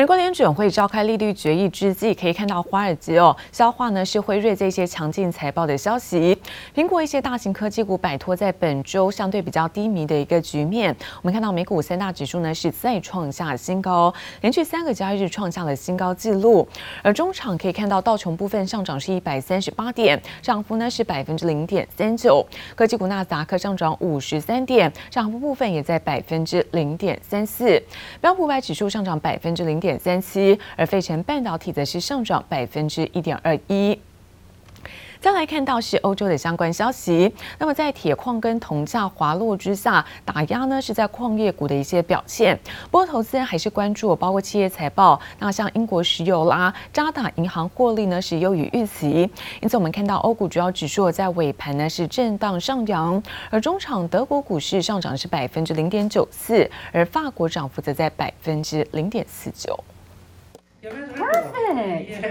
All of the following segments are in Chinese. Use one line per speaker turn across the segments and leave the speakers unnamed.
美国联准会召开利率决议之际，可以看到华尔街哦消化呢是辉瑞这些强劲财报的消息。苹果一些大型科技股摆脱在本周相对比较低迷的一个局面。我们看到美股三大指数呢是再创下新高，连续三个交易日创下了新高纪录。而中场可以看到道琼部分上涨是一百三十八点，涨幅呢是百分之零点三九。科技股纳斯达克上涨五十三点，涨幅部分也在百分之零点三四。标普百指数上涨百分之零点。点三七，而费城半导体则是上涨百分之一点二一。再来看到是欧洲的相关消息，那么在铁矿跟铜价滑落之下，打压呢是在矿业股的一些表现。不过投资人还是关注，包括企业财报，那像英国石油啦、渣打银行获利呢是优于预期。因此我们看到欧股主要指数在尾盘呢是震荡上扬，而中场德国股市上涨是百分之零点九四，而法国涨幅则在百分之零点四九。
Perfect.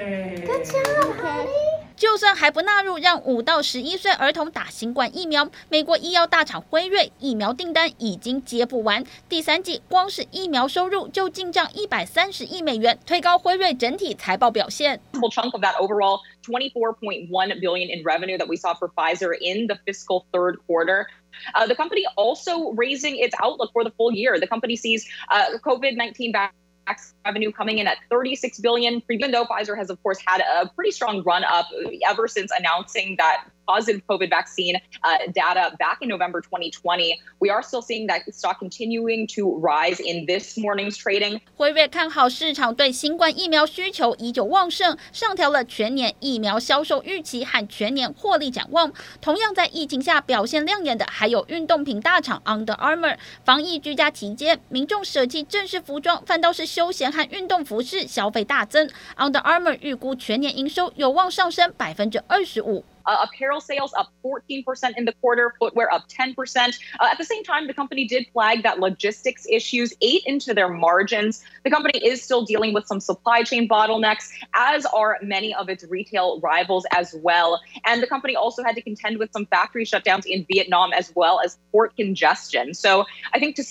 Good job, honey. 就算还不纳入让五到十一岁儿童打新冠疫苗，美国医药大厂辉瑞疫苗订单已经接不完，第三季光是疫苗收入就进账一百三十亿美元，推高辉瑞整体财报表现。
chunk of that overall twenty four point one billion in revenue that we saw for Pfizer in the fiscal third quarter. Uh, the company also raising its outlook for the full year. The company sees uh, COVID nineteen back revenue coming in at 36 billion, even though Pfizer has, of course, had a pretty strong run up ever since announcing that positive COVID vaccine uh, data back in November 2020. We are still seeing that stock continuing to rise in this morning's trading.
辉瑞看好市场对新冠疫苗需求依旧旺盛，上调了全年疫苗销售预期和全年获利展望。同样在疫情下表现亮眼的，还有运动品大厂 Under Armour。防疫居家期间，民众舍弃正式服装，反倒是休闲和运动服饰消费大增。Under Armour 预估全年营收有望上升百分之二十五。
Uh, apparel sales up 14% in the quarter, footwear up 10%. Uh, at the same time, the company did flag that logistics issues ate into their margins. The company is still dealing with some supply chain bottlenecks, as are many of its retail rivals as well. And the company also had to contend with some factory shutdowns in Vietnam as well as port congestion. So I think to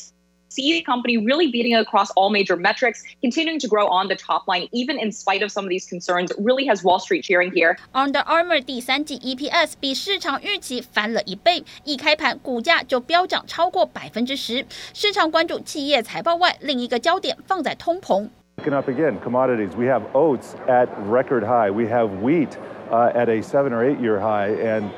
see the company really beating across all major metrics, continuing to grow on the top line, even in spite of some of these concerns, really has Wall Street cheering here.
Under Armour 第三季 EPS 比市场预期翻了一倍，一开盘股价就飙涨超过百分之十。市场关注企业财报外，另一个焦点放在通膨。
Looking up again, commodities. We have oats at record high. We have wheat uh, at a seven or eight year high, and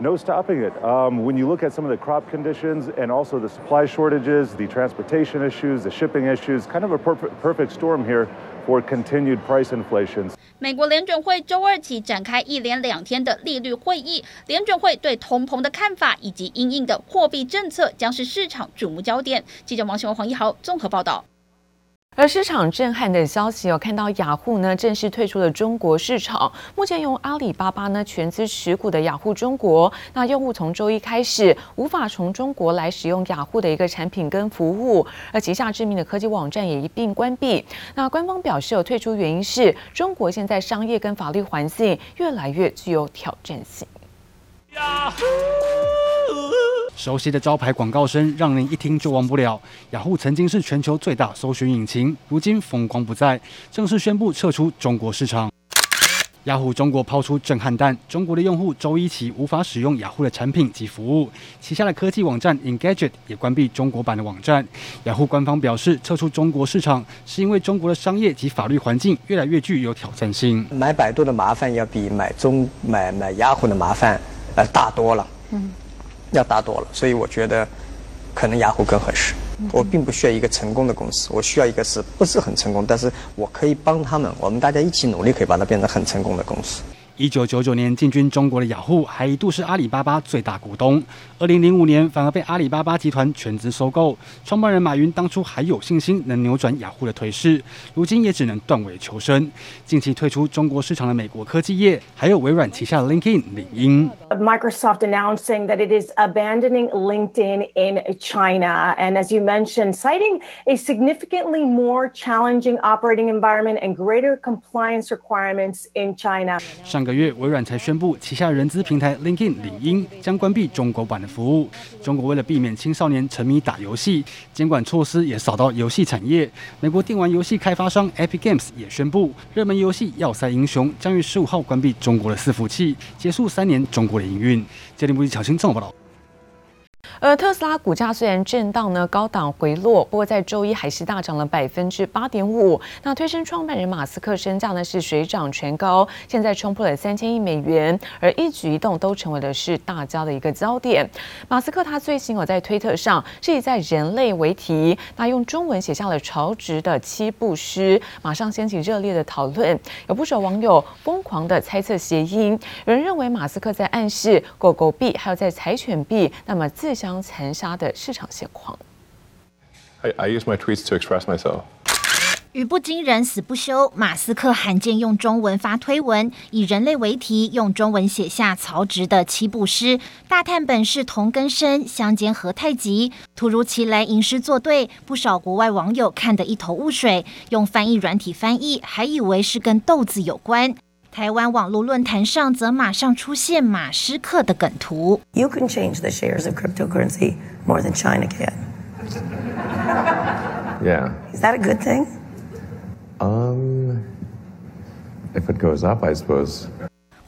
no stopping it. Um, when you look at some of the crop conditions and also the supply shortages, the transportation issues, the shipping issues, kind of a perfect, perfect storm here for continued price inflation.
美国联准会周二起展开一连两天的利率会议，联准会对通膨的看法以及因应的货币政策将是市场瞩目焦点。记者王新文、黄一豪综合报道。
而市场震撼的消息有看到雅虎呢正式退出了中国市场。目前由阿里巴巴呢全资持股的雅虎中国，那用户从周一开始无法从中国来使用雅虎的一个产品跟服务，而旗下知名的科技网站也一并关闭。那官方表示有退出原因是中国现在商业跟法律环境越来越具有挑战性。
熟悉的招牌广告声，让人一听就忘不了。雅虎曾经是全球最大搜寻引擎，如今风光不再，正式宣布撤出中国市场。雅虎中国抛出震撼弹，中国的用户周一起无法使用雅虎的产品及服务，旗下的科技网站 Engadget 也关闭中国版的网站。雅虎官方表示，撤出中国市场是因为中国的商业及法律环境越来越具有挑战性。
买百度的麻烦要比买中买买雅虎的麻烦呃大多了。嗯。要大多了，所以我觉得可能雅虎更合适。我并不需要一个成功的公司，我需要一个是不是很成功，但是我可以帮他们，我们大家一起努力，可以把它变成很成功的公司。
一九九九年进军中国的雅虎，还一度是阿里巴巴最大股东。二零零五年反而被阿里巴巴集团全资收购。创办人马云当初还有信心能扭转雅虎的颓势，如今也只能断尾求生。近期退出中国市场的美国科技业，还有微软旗下的 LinkedIn 领英。
Microsoft announcing that it is abandoning LinkedIn in China, and as you mentioned, citing a significantly more challenging operating environment and greater compliance requirements in China.
上个月，微软才宣布旗下人资平台 LinkedIn 领英将关闭中国版的服务。中国为了避免青少年沉迷打游戏，监管措施也扫到游戏产业。美国电玩游戏开发商 Epic Games 也宣布，热门游戏《要塞英雄》将于十五号关闭中国的伺服器，结束三年中国的营运。杰林布基巧新综合报道。
而特斯拉股价虽然震荡呢，高档回落，不过在周一还是大涨了百分之八点五。那推升创办人马斯克身价呢是水涨船高，现在冲破了三千亿美元，而一举一动都成为了是大家的一个焦点。马斯克他最新有在推特上是以在人类为题，那用中文写下了潮值的七步诗，马上掀起热烈的讨论，有不少网友疯狂的猜测谐音，有人认为马斯克在暗示狗狗币，还有在柴犬币，那么自相残杀的市场现况。
I, I use my tweets to express myself.
语不惊人死不休，马斯克罕见用中文发推文，以人类为题，用中文写下曹植的七步诗，大叹本是同根生，相煎何太急。突如其来吟诗作对，不少国外网友看得一头雾水，用翻译软体翻译，还以为是跟豆子有关。台湾网络论坛上则马上出现马斯克的梗图。
You can change the shares of cryptocurrency more than China can.
Yeah.
Is that a good thing?
Um, if it goes up, I suppose.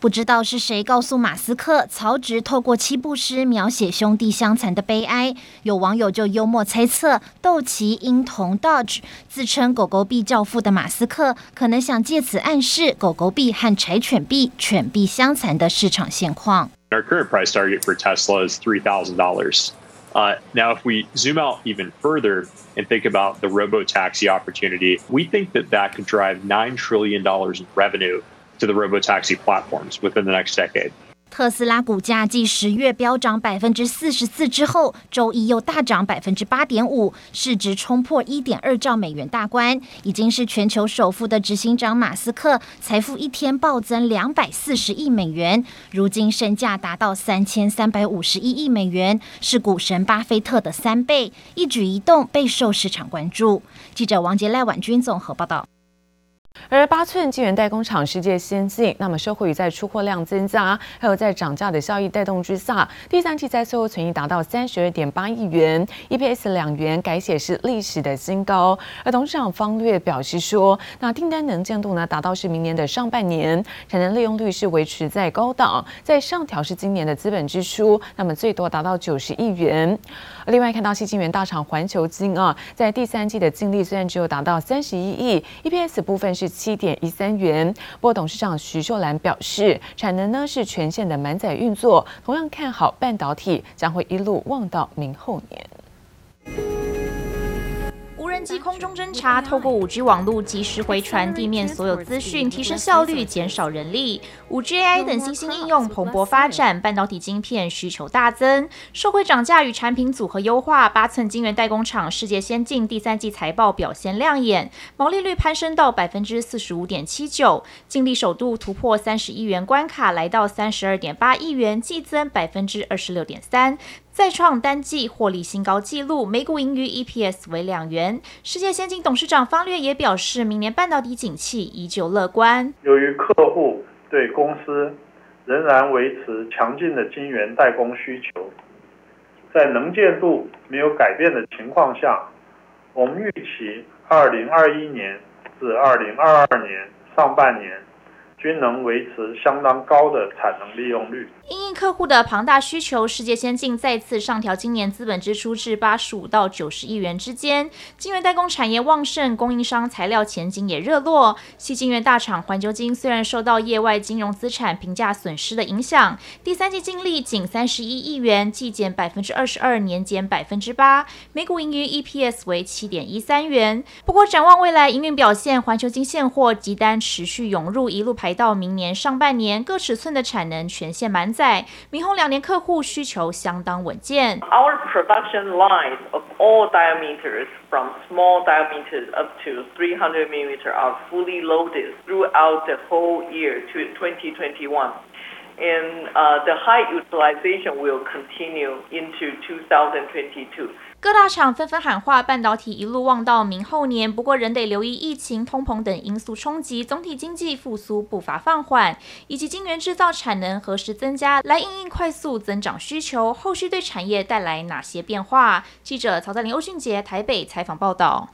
不知道是谁告诉马斯克，曹植透过七步诗描写兄弟相残的悲哀。有网友就幽默猜测，斗奇婴童 dodge 自称狗狗币教父的马斯克，可能想借此暗示狗狗币和柴犬币犬币相残的市场现况。
Our current price target for Tesla is three thousand dollars. Uh, now, if we zoom out even further and think about the robo-taxi opportunity, we think that that could drive nine trillion dollars in revenue to the robo-taxi platforms within the next decade.
特斯拉股价继十月飙涨百分之四十四之后，周一又大涨百分之八点五，市值冲破一点二兆美元大关，已经是全球首富的执行长马斯克财富一天暴增两百四十亿美元，如今身价达到三千三百五十一亿美元，是股神巴菲特的三倍，一举一动备受市场关注。记者王杰赖婉君综合报道。
而八寸晶圆代工厂世界先进，那么受惠于在出货量增加，还有在涨价的效益带动之下，第三季在最后存益达到三十二点八亿元，EPS 两元，改写是历史的新高。而董事长方略表示说，那订单能见度呢达到是明年的上半年，产能利用率是维持在高档，在上调是今年的资本支出，那么最多达到九十亿元。另外看到矽晶圆大厂环球晶啊，在第三季的净利虽然只有达到三十一亿，EPS 部分是。七点一三元。不过董事长徐秀兰表示，产能呢是全线的满载运作，同样看好半导体将会一路旺到明后年。
机空中侦察，透过五 G 网络及时回传地面所有资讯，提升效率，减少人力。五 G AI 等新兴应用蓬勃发展，半导体晶片需求大增。社会涨价与产品组合优化，八寸晶圆代工厂世界先进第三季财报表现亮眼，毛利率攀升到百分之四十五点七九，净利首度突破三十亿元关卡，来到三十二点八亿元，季增百分之二十六点三。再创单季获利新高纪录，每股盈余 EPS 为两元。世界先进董事长方略也表示，明年半导体景气依旧乐观。
由于客户对公司仍然维持强劲的晶圆代工需求，在能见度没有改变的情况下，我们预期二零二一年至二零二二年上半年。均能维持相当高的产能利用率。
因应客户的庞大需求，世界先进再次上调今年资本支出至八十五到九十亿元之间。晶圆代工产业旺盛，供应商材料前景也热络。矽晶圆大厂环球晶虽然受到业外金融资产评价损失的影响，第三季净利仅三十一亿元，季减百分之二十二，年减百分之八，每股盈余 EPS 为七点一三元。不过展望未来营运表现，环球晶现货急单持续涌入，一路排到明年上半年，各尺寸的产能全线满 载，明后两年客户需求相当稳健。
Our production lines of all diameters, from small diameters up to 300 millimeter, are fully loaded throughout the whole year to 2021, and the high utilization will continue into 2022.
各大厂纷纷喊话，半导体一路旺到明后年。不过仍得留意疫情、通膨等因素冲击，总体经济复苏步伐放缓，以及晶圆制造产能何时增加，来应应快速增长需求，后续对产业带来哪些变化？记者曹在林、欧俊杰台北采访报道。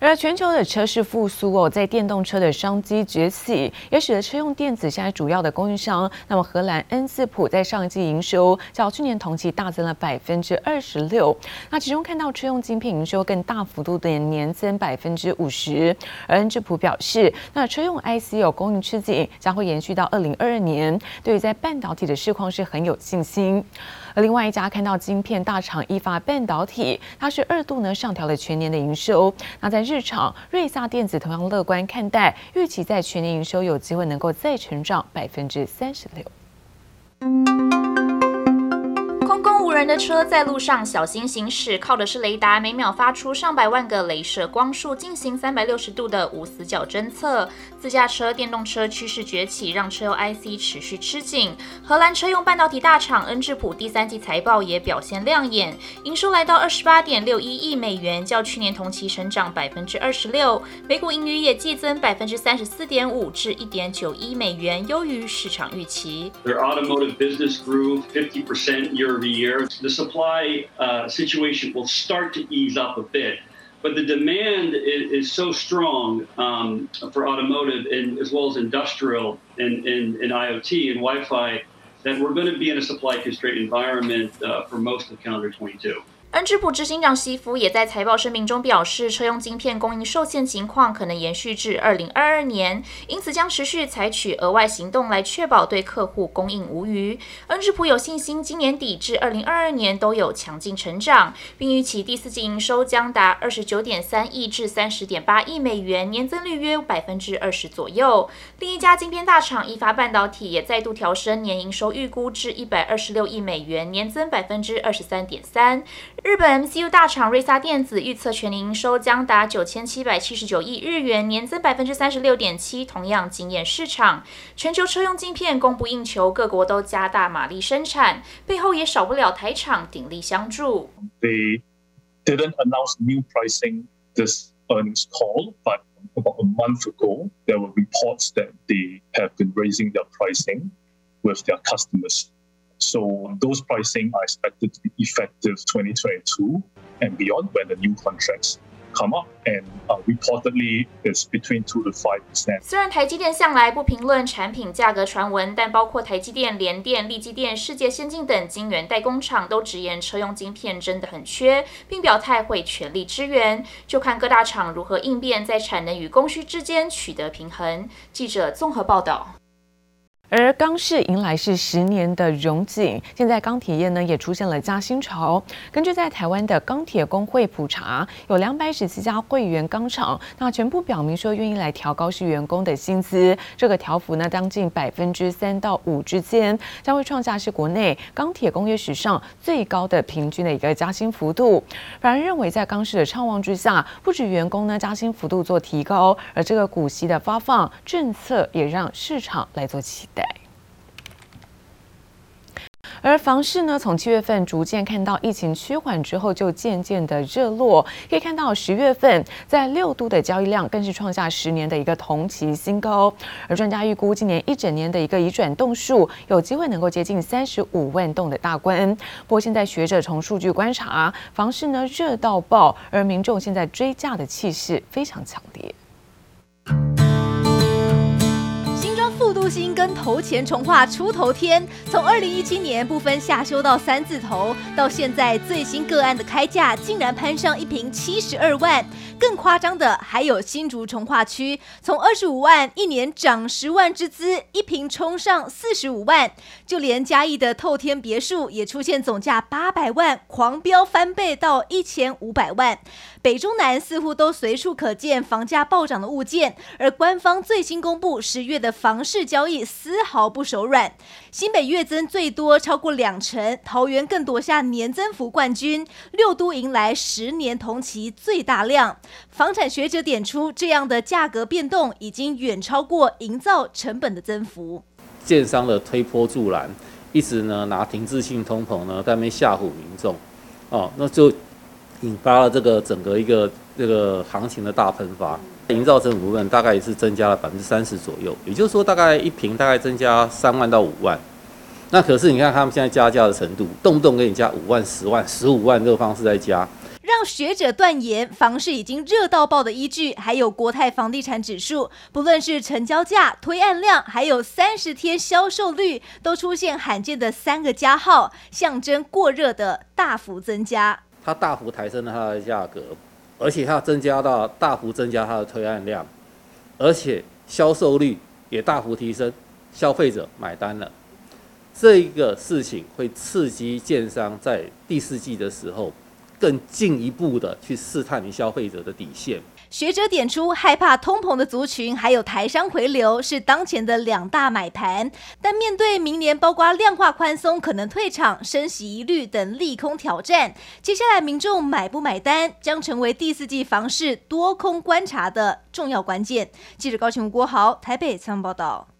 而全球的车市复苏哦，在电动车的商机崛起，也使得车用电子现在主要的供应商，那么荷兰恩智浦在上一季营收较去年同期大增了百分之二十六，那其中看到车用晶片营收更大幅度的年增百分之五十，而恩智浦表示，那车用 IC 有供应吃紧，将会延续到二零二二年，对于在半导体的市况是很有信心。而另外一家看到晶片大厂意法半导体，它是二度呢上调了全年的营收。那在日厂，瑞萨电子同样乐观看待，预期在全年营收有机会能够再成长百分之三十六。
人的车在路上小心行驶，靠的是雷达，每秒发出上百万个镭射光束，进行三百六十度的无死角侦测。自驾车、电动车趋势崛起，让车用 IC 持续吃紧。荷兰车用半导体大厂恩智浦第三季财报也表现亮眼，营收来到二十八点六一亿美元，较去年同期成长百分之二十六，每股盈余也季增百分之三十四点五至一点九一美元，优于市场预期。
The supply uh, situation will start to ease up a bit, but the demand is, is so strong um, for automotive and as well as industrial and, and, and IoT and Wi-Fi that we're going to be in a supply constrained environment uh, for most of calendar 22.
恩智浦执行长西夫也在财报声明中表示，车用晶片供应受限情况可能延续至二零二二年，因此将持续采取额外行动来确保对客户供应无虞。恩智浦有信心今年底至二零二二年都有强劲成长，并预期第四季营收将达二十九点三亿至三十点八亿美元，年增率约百分之二十左右。另一家晶片大厂意法半导体也再度调升年营收预估至一百二十六亿美元，年增百分之二十三点三。日本 MCU 大厂瑞萨电子预测全年营收将达九千七百七十九亿日元，年增百分之三十六点七，同样惊艳市场。全球车用晶片供不应求，各国都加大马力生产，背后也少不了台厂鼎力相助。
They didn't announce new pricing this earnings call, but about a month ago, there were reports that they have been raising their pricing with their customers. So those pricing are expected to be effective 2022 and beyond when the new contracts come up and reportedly is between two to five percent.
虽然台积电向来不评论产品价格传闻，但包括台积电、联电、力积电、世界先进等晶圆代工厂都直言车用晶片真的很缺，并表态会全力支援。就看各大厂如何应变，在产能与供需之间取得平衡。记者综合报道。
而钢市迎来是十年的荣景，现在钢铁业呢也出现了加薪潮。根据在台湾的钢铁工会普查，有两百十七家会员钢厂，那全部表明说愿意来调高是员工的薪资。这个调幅呢将近百分之三到五之间，将会创下是国内钢铁工业史上最高的平均的一个加薪幅度。反而认为在钢市的畅旺之下，不止员工呢加薪幅度做提高，而这个股息的发放政策也让市场来做期待。而房市呢，从七月份逐渐看到疫情趋缓之后，就渐渐的热络。可以看到十月份在六都的交易量更是创下十年的一个同期新高。而专家预估，今年一整年的一个移转栋数有机会能够接近三十五万栋的大关。不过现在学者从数据观察，房市呢热到爆，而民众现在追价的气势非常强烈。
副都心跟头前重画出头天，从二零一七年不分下修到三字头，到现在最新个案的开价竟然攀上一瓶七十二万，更夸张的还有新竹重化区，从二十五万一年涨十万之资，一瓶冲上四十五万，就连嘉义的透天别墅也出现总价八百万狂飙翻倍到一千五百万。北中南似乎都随处可见房价暴涨的物件，而官方最新公布十月的房市交易丝毫不手软，新北月增最多超过两成，桃园更夺下年增幅冠军，六都迎来十年同期最大量。房产学者点出，这样的价格变动已经远超过营造成本的增幅。
建商的推波助澜，一直呢拿停滞性通膨呢在那边吓唬民众，哦，那就。引发了这个整个一个这个行情的大喷发。营造成部分大概也是增加了百分之三十左右，也就是说大概一平大概增加三万到五万。那可是你看他们现在加价的程度，动不动给你加五万、十万、十五万这个方式在加。
让学者断言房市已经热到爆的依据，还有国泰房地产指数，不论是成交价、推案量，还有三十天销售率，都出现罕见的三个加号，象征过热的大幅增加。
它大幅抬升了它的价格，而且它增加到大幅增加它的推案量，而且销售率也大幅提升，消费者买单了。这个事情会刺激建商在第四季的时候。更进一步的去试探你消费者的底线。
学者点出，害怕通膨的族群还有台商回流是当前的两大买盘，但面对明年包括量化宽松可能退场、升息疑虑等利空挑战，接下来民众买不买单将成为第四季房市多空观察的重要关键。记者高雄吴国豪台北采访报道。